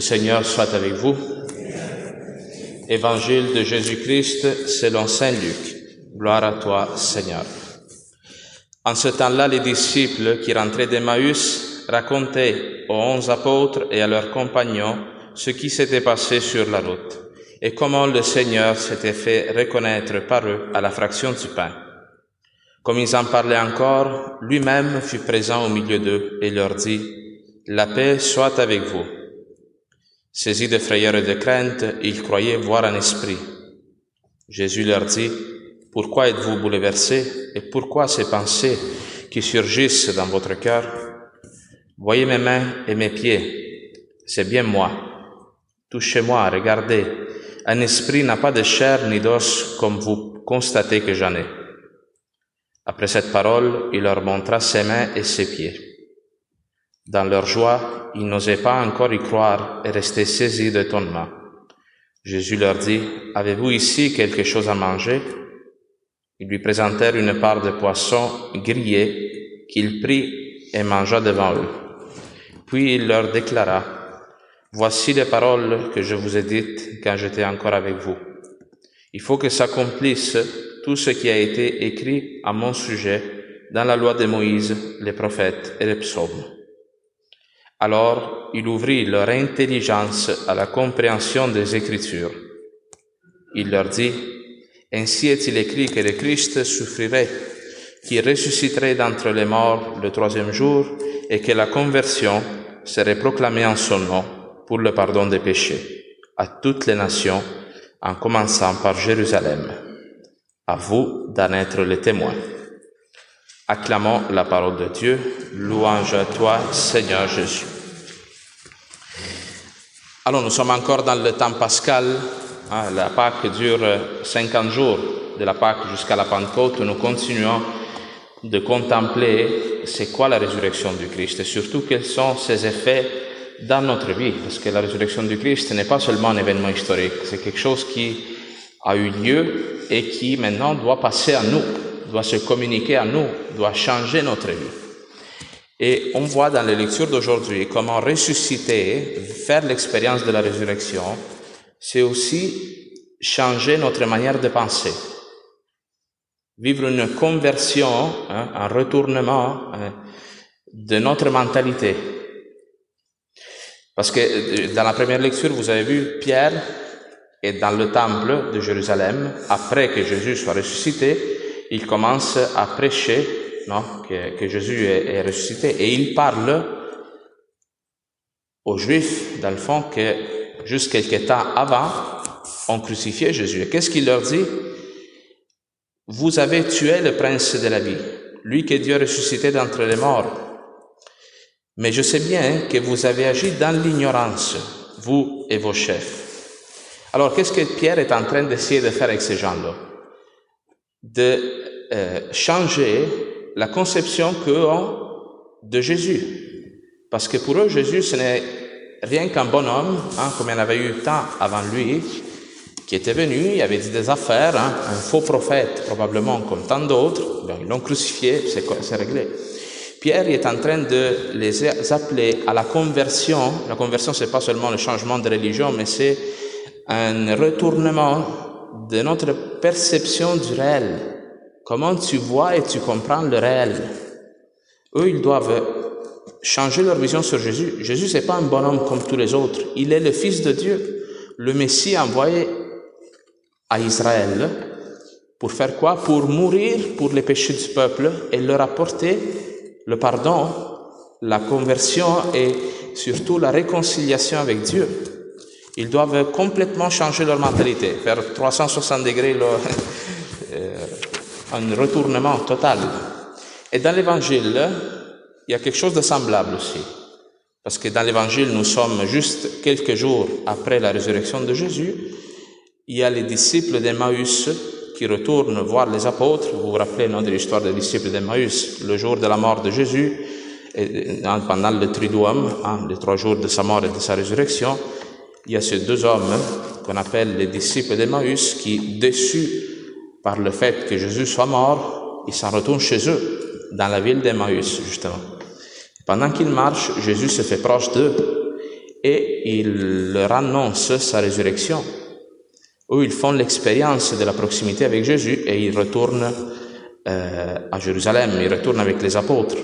Le Seigneur soit avec vous. Évangile de Jésus-Christ selon Saint Luc. Gloire à toi, Seigneur. En ce temps-là, les disciples qui rentraient d'Emmaüs racontaient aux onze apôtres et à leurs compagnons ce qui s'était passé sur la route et comment le Seigneur s'était fait reconnaître par eux à la fraction du pain. Comme ils en parlaient encore, lui-même fut présent au milieu d'eux et leur dit, La paix soit avec vous. Saisis de frayeur et de crainte, ils croyaient voir un esprit. Jésus leur dit, Pourquoi êtes-vous bouleversés et pourquoi ces pensées qui surgissent dans votre cœur? Voyez mes mains et mes pieds, c'est bien moi. Touchez-moi, regardez. Un esprit n'a pas de chair ni d'os comme vous constatez que j'en ai. Après cette parole, il leur montra ses mains et ses pieds. Dans leur joie, ils n'osaient pas encore y croire et restaient saisis d'étonnement. Jésus leur dit, Avez-vous ici quelque chose à manger? Ils lui présentèrent une part de poisson grillé qu'il prit et mangea devant eux. Puis il leur déclara, Voici les paroles que je vous ai dites quand j'étais encore avec vous. Il faut que s'accomplisse tout ce qui a été écrit à mon sujet dans la loi de Moïse, les prophètes et les psaumes. Alors il ouvrit leur intelligence à la compréhension des Écritures. Il leur dit, Ainsi est-il écrit que le Christ souffrirait, qu'il ressusciterait d'entre les morts le troisième jour, et que la conversion serait proclamée en son nom pour le pardon des péchés à toutes les nations, en commençant par Jérusalem. À vous d'en être les témoins. Acclamons la parole de Dieu. Louange à toi, Seigneur Jésus. Alors, nous sommes encore dans le temps pascal. Hein, la Pâque dure 50 jours, de la Pâque jusqu'à la Pentecôte. Nous continuons de contempler c'est quoi la résurrection du Christ et surtout quels sont ses effets dans notre vie. Parce que la résurrection du Christ n'est pas seulement un événement historique, c'est quelque chose qui a eu lieu et qui maintenant doit passer à nous doit se communiquer à nous, doit changer notre vie. Et on voit dans les lectures d'aujourd'hui comment ressusciter, faire l'expérience de la résurrection, c'est aussi changer notre manière de penser. Vivre une conversion, hein, un retournement hein, de notre mentalité. Parce que euh, dans la première lecture, vous avez vu Pierre est dans le temple de Jérusalem, après que Jésus soit ressuscité, il commence à prêcher non, que, Jésus est, ressuscité et il parle aux Juifs, dans le fond, que juste quelques temps avant, on crucifiait Jésus. Qu'est-ce qu'il leur dit? Vous avez tué le prince de la vie, lui que Dieu ressuscité d'entre les morts. Mais je sais bien que vous avez agi dans l'ignorance, vous et vos chefs. Alors, qu'est-ce que Pierre est en train d'essayer de faire avec ces gens-là? De euh, changer la conception qu'eux ont de Jésus. Parce que pour eux, Jésus, ce n'est rien qu'un bon homme, hein, comme il y en avait eu tant avant lui, qui était venu, il avait des affaires, hein, un faux prophète, probablement comme tant d'autres. ils l'ont crucifié, c'est réglé. Pierre est en train de les appeler à la conversion. La conversion, c'est pas seulement le changement de religion, mais c'est un retournement de notre perception du réel. Comment tu vois et tu comprends le réel. Eux, ils doivent changer leur vision sur Jésus. Jésus, c'est pas un bonhomme comme tous les autres. Il est le Fils de Dieu, le Messie envoyé à Israël. Pour faire quoi? Pour mourir pour les péchés du peuple et leur apporter le pardon, la conversion et surtout la réconciliation avec Dieu. Ils doivent complètement changer leur mentalité, faire 360 degrés euh, un retournement total. Et dans l'évangile, il y a quelque chose de semblable aussi. Parce que dans l'évangile, nous sommes juste quelques jours après la résurrection de Jésus. Il y a les disciples d'Emmaüs qui retournent voir les apôtres. Vous vous rappelez non, de l'histoire des disciples d'Emmaüs, le jour de la mort de Jésus, et, pendant le triduum, hein, les trois jours de sa mort et de sa résurrection. Il y a ces deux hommes qu'on appelle les disciples d'Emmaüs qui, déçus par le fait que Jésus soit mort, ils s'en retournent chez eux, dans la ville d'Emmaüs, justement. Pendant qu'ils marchent, Jésus se fait proche d'eux et il leur annonce sa résurrection. Eux, ils font l'expérience de la proximité avec Jésus et ils retournent euh, à Jérusalem, ils retournent avec les apôtres.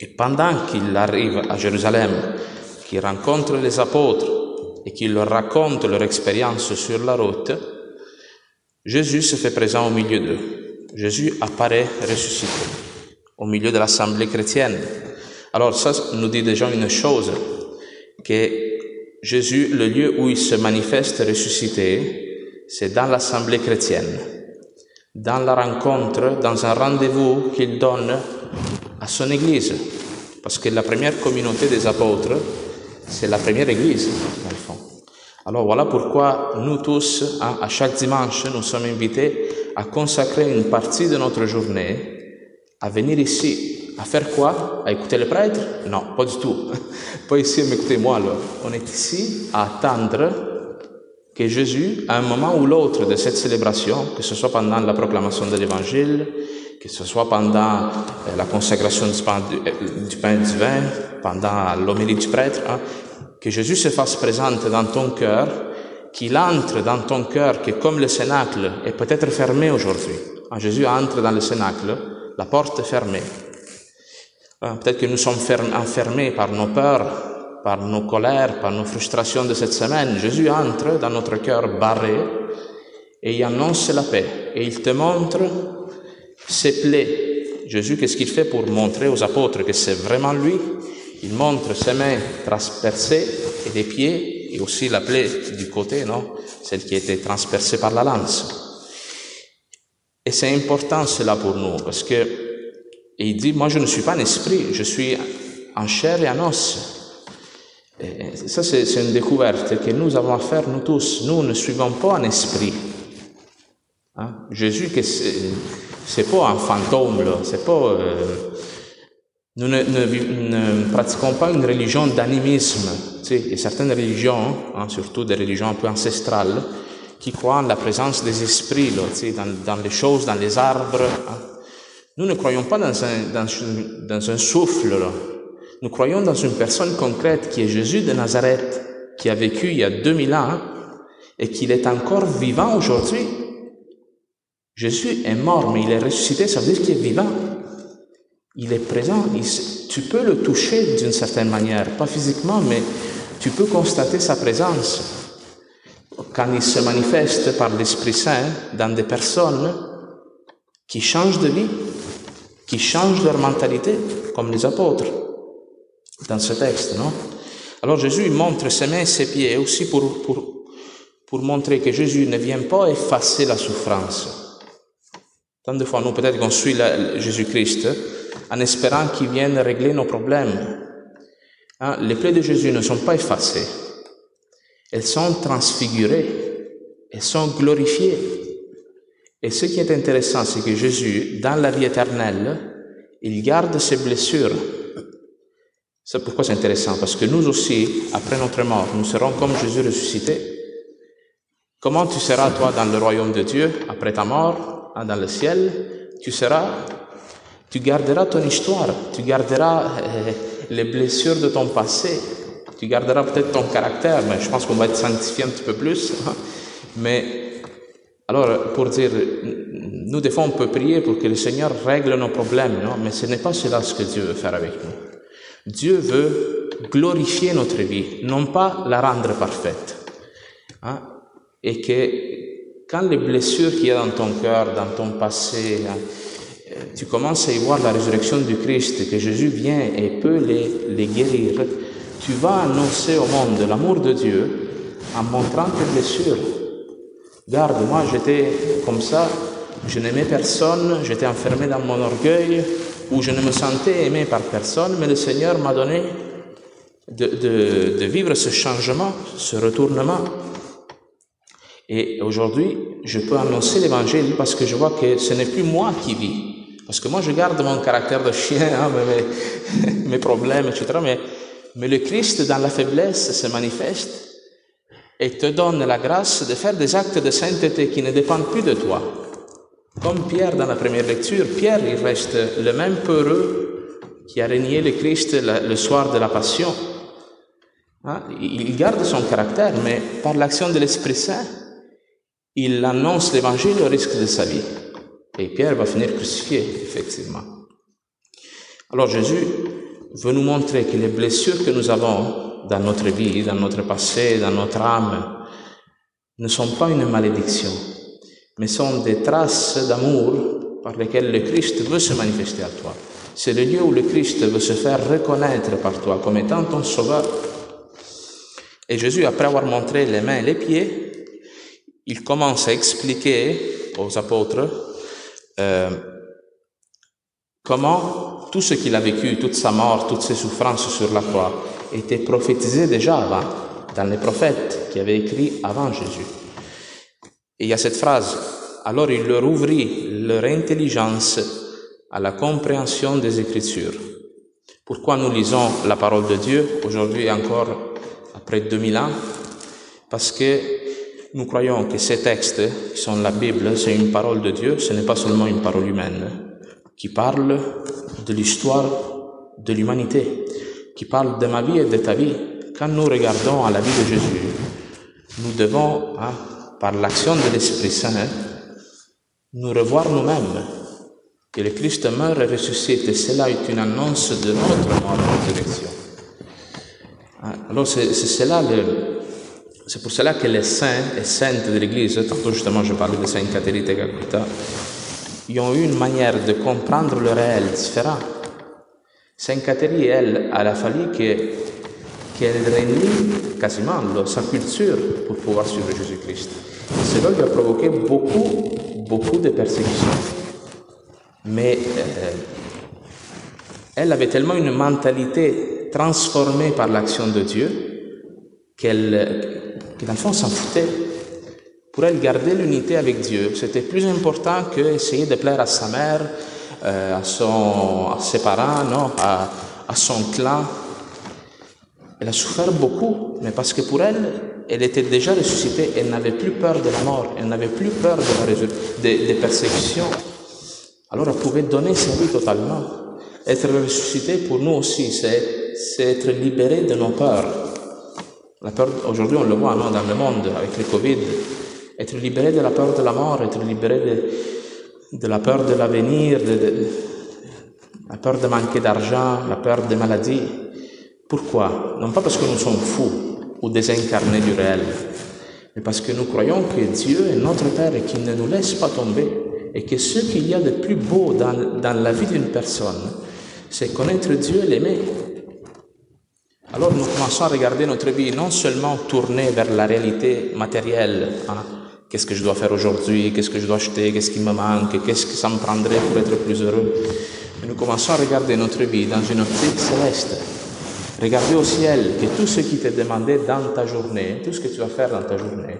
Et pendant qu'ils arrivent à Jérusalem, qu'ils rencontrent les apôtres et qu'ils leur racontent leur expérience sur la route, Jésus se fait présent au milieu d'eux. Jésus apparaît ressuscité au milieu de l'assemblée chrétienne. Alors ça nous dit déjà une chose, que Jésus, le lieu où il se manifeste ressuscité, c'est dans l'assemblée chrétienne, dans la rencontre, dans un rendez-vous qu'il donne à son Église. Parce que la première communauté des apôtres, c'est la première Église, dans le fond. Alors voilà pourquoi nous tous, hein, à chaque dimanche, nous sommes invités à consacrer une partie de notre journée à venir ici. À faire quoi? À écouter le prêtre? Non, pas du tout. pas ici à m'écouter moi alors. On est ici à attendre que Jésus, à un moment ou l'autre de cette célébration, que ce soit pendant la proclamation de l'Évangile, que ce soit pendant euh, la consacration du pain, du, du vin, pendant l'homélie du prêtre, hein, que Jésus se fasse présent dans ton cœur, qu'il entre dans ton cœur, que comme le cénacle est peut-être fermé aujourd'hui, hein, Jésus entre dans le cénacle, la porte est fermée. Hein, peut-être que nous sommes enfermés par nos peurs, par nos colères, par nos frustrations de cette semaine. Jésus entre dans notre cœur barré et il annonce la paix et il te montre ses plaies. Jésus, qu'est-ce qu'il fait pour montrer aux apôtres que c'est vraiment lui? Il montre ses mains transpercées et des pieds, et aussi la plaie du côté, non? Celle qui était transpercée par la lance. Et c'est important cela pour nous, parce que il dit, moi je ne suis pas un esprit, je suis en chair et en os. Ça, c'est une découverte que nous avons à faire, nous tous. Nous ne suivons pas un esprit. Hein? Jésus, c'est pas un fantôme, là. C'est pas... Euh, nous ne, pratiquons pas une religion d'animisme. Tu sais, a certaines religions, hein, surtout des religions un peu ancestrales, qui croient en la présence des esprits, là, tu sais, dans, dans, les choses, dans les arbres. Hein. Nous ne croyons pas dans un, dans, dans un souffle. Là. Nous croyons dans une personne concrète qui est Jésus de Nazareth, qui a vécu il y a 2000 ans et qu'il est encore vivant aujourd'hui. Jésus est mort, mais il est ressuscité, ça veut dire qu'il est vivant. Il est présent, tu peux le toucher d'une certaine manière, pas physiquement, mais tu peux constater sa présence. Quand il se manifeste par l'Esprit Saint dans des personnes qui changent de vie, qui changent leur mentalité, comme les apôtres, dans ce texte, non? Alors Jésus montre ses mains et ses pieds aussi pour, pour, pour montrer que Jésus ne vient pas effacer la souffrance. Tant de fois, nous, peut-être qu'on suit Jésus-Christ, en espérant qu'il vienne régler nos problèmes. Hein, les plaies de Jésus ne sont pas effacées. Elles sont transfigurées. Elles sont glorifiées. Et ce qui est intéressant, c'est que Jésus, dans la vie éternelle, il garde ses blessures. C'est pourquoi c'est intéressant, parce que nous aussi, après notre mort, nous serons comme Jésus ressuscité. Comment tu seras, toi, dans le royaume de Dieu, après ta mort, dans le ciel Tu seras tu garderas ton histoire, tu garderas euh, les blessures de ton passé, tu garderas peut-être ton caractère, mais je pense qu'on va être sanctifié un petit peu plus. Hein. Mais alors, pour dire, nous des fois on peut prier pour que le Seigneur règle nos problèmes, non Mais ce n'est pas cela ce que Dieu veut faire avec nous. Dieu veut glorifier notre vie, non pas la rendre parfaite. Hein? Et que quand les blessures qu'il y a dans ton cœur, dans ton passé, hein, tu commences à y voir la résurrection du Christ, que Jésus vient et peut les, les guérir, tu vas annoncer au monde l'amour de Dieu en montrant tes blessures. Garde, moi j'étais comme ça, je n'aimais personne, j'étais enfermé dans mon orgueil, où je ne me sentais aimé par personne, mais le Seigneur m'a donné de, de, de, vivre ce changement, ce retournement. Et aujourd'hui, je peux annoncer l'évangile parce que je vois que ce n'est plus moi qui vis. Parce que moi, je garde mon caractère de chien, hein, mes, mes, problèmes, etc. Mais, mais le Christ, dans la faiblesse, se manifeste et te donne la grâce de faire des actes de sainteté qui ne dépendent plus de toi. Comme Pierre dans la première lecture, Pierre, il reste le même peureux qui a régné le Christ le soir de la Passion. Hein? Il garde son caractère, mais par l'action de l'Esprit Saint, il annonce l'Évangile au risque de sa vie. Et Pierre va finir crucifié, effectivement. Alors Jésus veut nous montrer que les blessures que nous avons dans notre vie, dans notre passé, dans notre âme, ne sont pas une malédiction, mais sont des traces d'amour par lesquelles le Christ veut se manifester à toi. C'est le lieu où le Christ veut se faire reconnaître par toi comme étant ton sauveur. Et Jésus, après avoir montré les mains et les pieds, il commence à expliquer aux apôtres euh, comment tout ce qu'il a vécu, toute sa mort, toutes ses souffrances sur la croix, était prophétisé déjà avant, dans les prophètes qui avaient écrit avant Jésus. Et il y a cette phrase, alors il leur ouvrit leur intelligence à la compréhension des Écritures. Pourquoi nous lisons la parole de Dieu aujourd'hui encore après 2000 ans? Parce que nous croyons que ces textes, qui sont la Bible, c'est une parole de Dieu, ce n'est pas seulement une parole humaine, qui parle de l'histoire de l'humanité, qui parle de ma vie et de ta vie. Quand nous regardons à la vie de Jésus, nous devons hein, par l'action de l'Esprit Saint, nous revoir nous-mêmes, que le Christ meurt et ressuscite, et cela est une annonce de notre mort et résurrection. Ah, alors c'est cela le, c'est pour cela que les saints et saintes de l'Église, tantôt justement je parlais de Saint Catherine et Calcutta, ils ont eu une manière de comprendre le réel différent. Saint Catherine, elle, elle a fallu que qu'elle renie quasiment sa culture pour pouvoir suivre Jésus-Christ. Cela lui a provoqué beaucoup, beaucoup de persécutions. Mais euh, elle avait tellement une mentalité transformée par l'action de Dieu qu'elle, dans le fond, s'en foutait. Pour elle, garder l'unité avec Dieu, c'était plus important qu'essayer de plaire à sa mère, euh, à, son, à ses parents, non, à, à son clan, elle a souffert beaucoup, mais parce que pour elle, elle était déjà ressuscitée, elle n'avait plus peur de la mort, elle n'avait plus peur de la des, des persécutions. Alors elle pouvait donner sa vie totalement. Être ressuscité pour nous aussi, c'est être libéré de nos peurs. La peur, aujourd'hui on le voit non, dans le monde avec le Covid, être libéré de la peur de la mort, être libéré de, de la peur de l'avenir, de, la peur de manquer d'argent, la peur des maladies. Pourquoi? Non pas parce que nous sommes fous ou désincarnés du réel, mais parce que nous croyons que Dieu est notre Père et qu'il ne nous laisse pas tomber, et que ce qu'il y a de plus beau dans, dans la vie d'une personne, c'est connaître Dieu et l'aimer. Alors nous commençons à regarder notre vie non seulement tournée vers la réalité matérielle, hein, qu'est-ce que je dois faire aujourd'hui, qu'est-ce que je dois acheter, qu'est-ce qui me manque, qu'est-ce que ça me prendrait pour être plus heureux, mais nous commençons à regarder notre vie dans une optique céleste. Regardez au ciel que tout ce qui t'est demandé dans ta journée, tout ce que tu vas faire dans ta journée,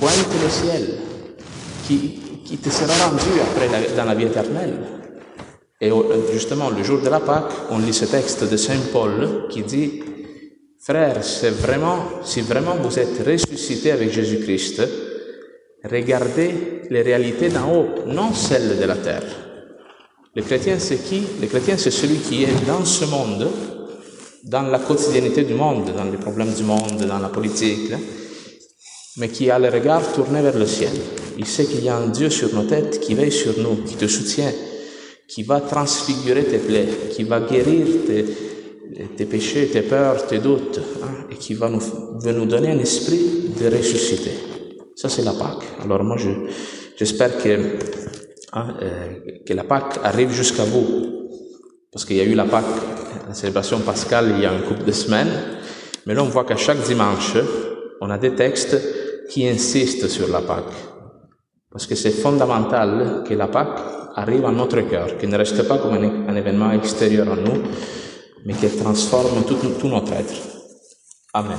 pointe le ciel qui, qui te sera rendu après dans la vie éternelle. Et justement, le jour de la Pâque, on lit ce texte de Saint Paul qui dit, Frères, c'est vraiment, si vraiment vous êtes ressuscité avec Jésus-Christ, regardez les réalités d'en haut, non celles de la terre. Le chrétien, c'est qui? Le chrétien, c'est celui qui est dans ce monde, dans la quotidiennité du monde, dans les problèmes du monde, dans la politique, hein, mais qui a le regard tourné vers le ciel. Il sait qu'il y a un Dieu sur nos têtes qui veille sur nous, qui te soutient, qui va transfigurer tes plaies, qui va guérir tes, péchés, tes peurs, tes doutes, hein, et qui va nous, nous donner un esprit de ressusciter. Ça, c'est la Pâque. Alors moi, j'espère que, hein, euh, que la Pâque arrive jusqu'à vous, parce qu'il y a eu la Pâque la célébration pascale il y a un couple de semaines, mais là on voit qu'à chaque dimanche, on a des textes qui insistent sur la Pâque. Parce que c'est fondamental que la Pâque, arrive à notre cœur, qui ne reste pas comme un événement extérieur à nous, mais qui transforme tout, tout notre être. Amen.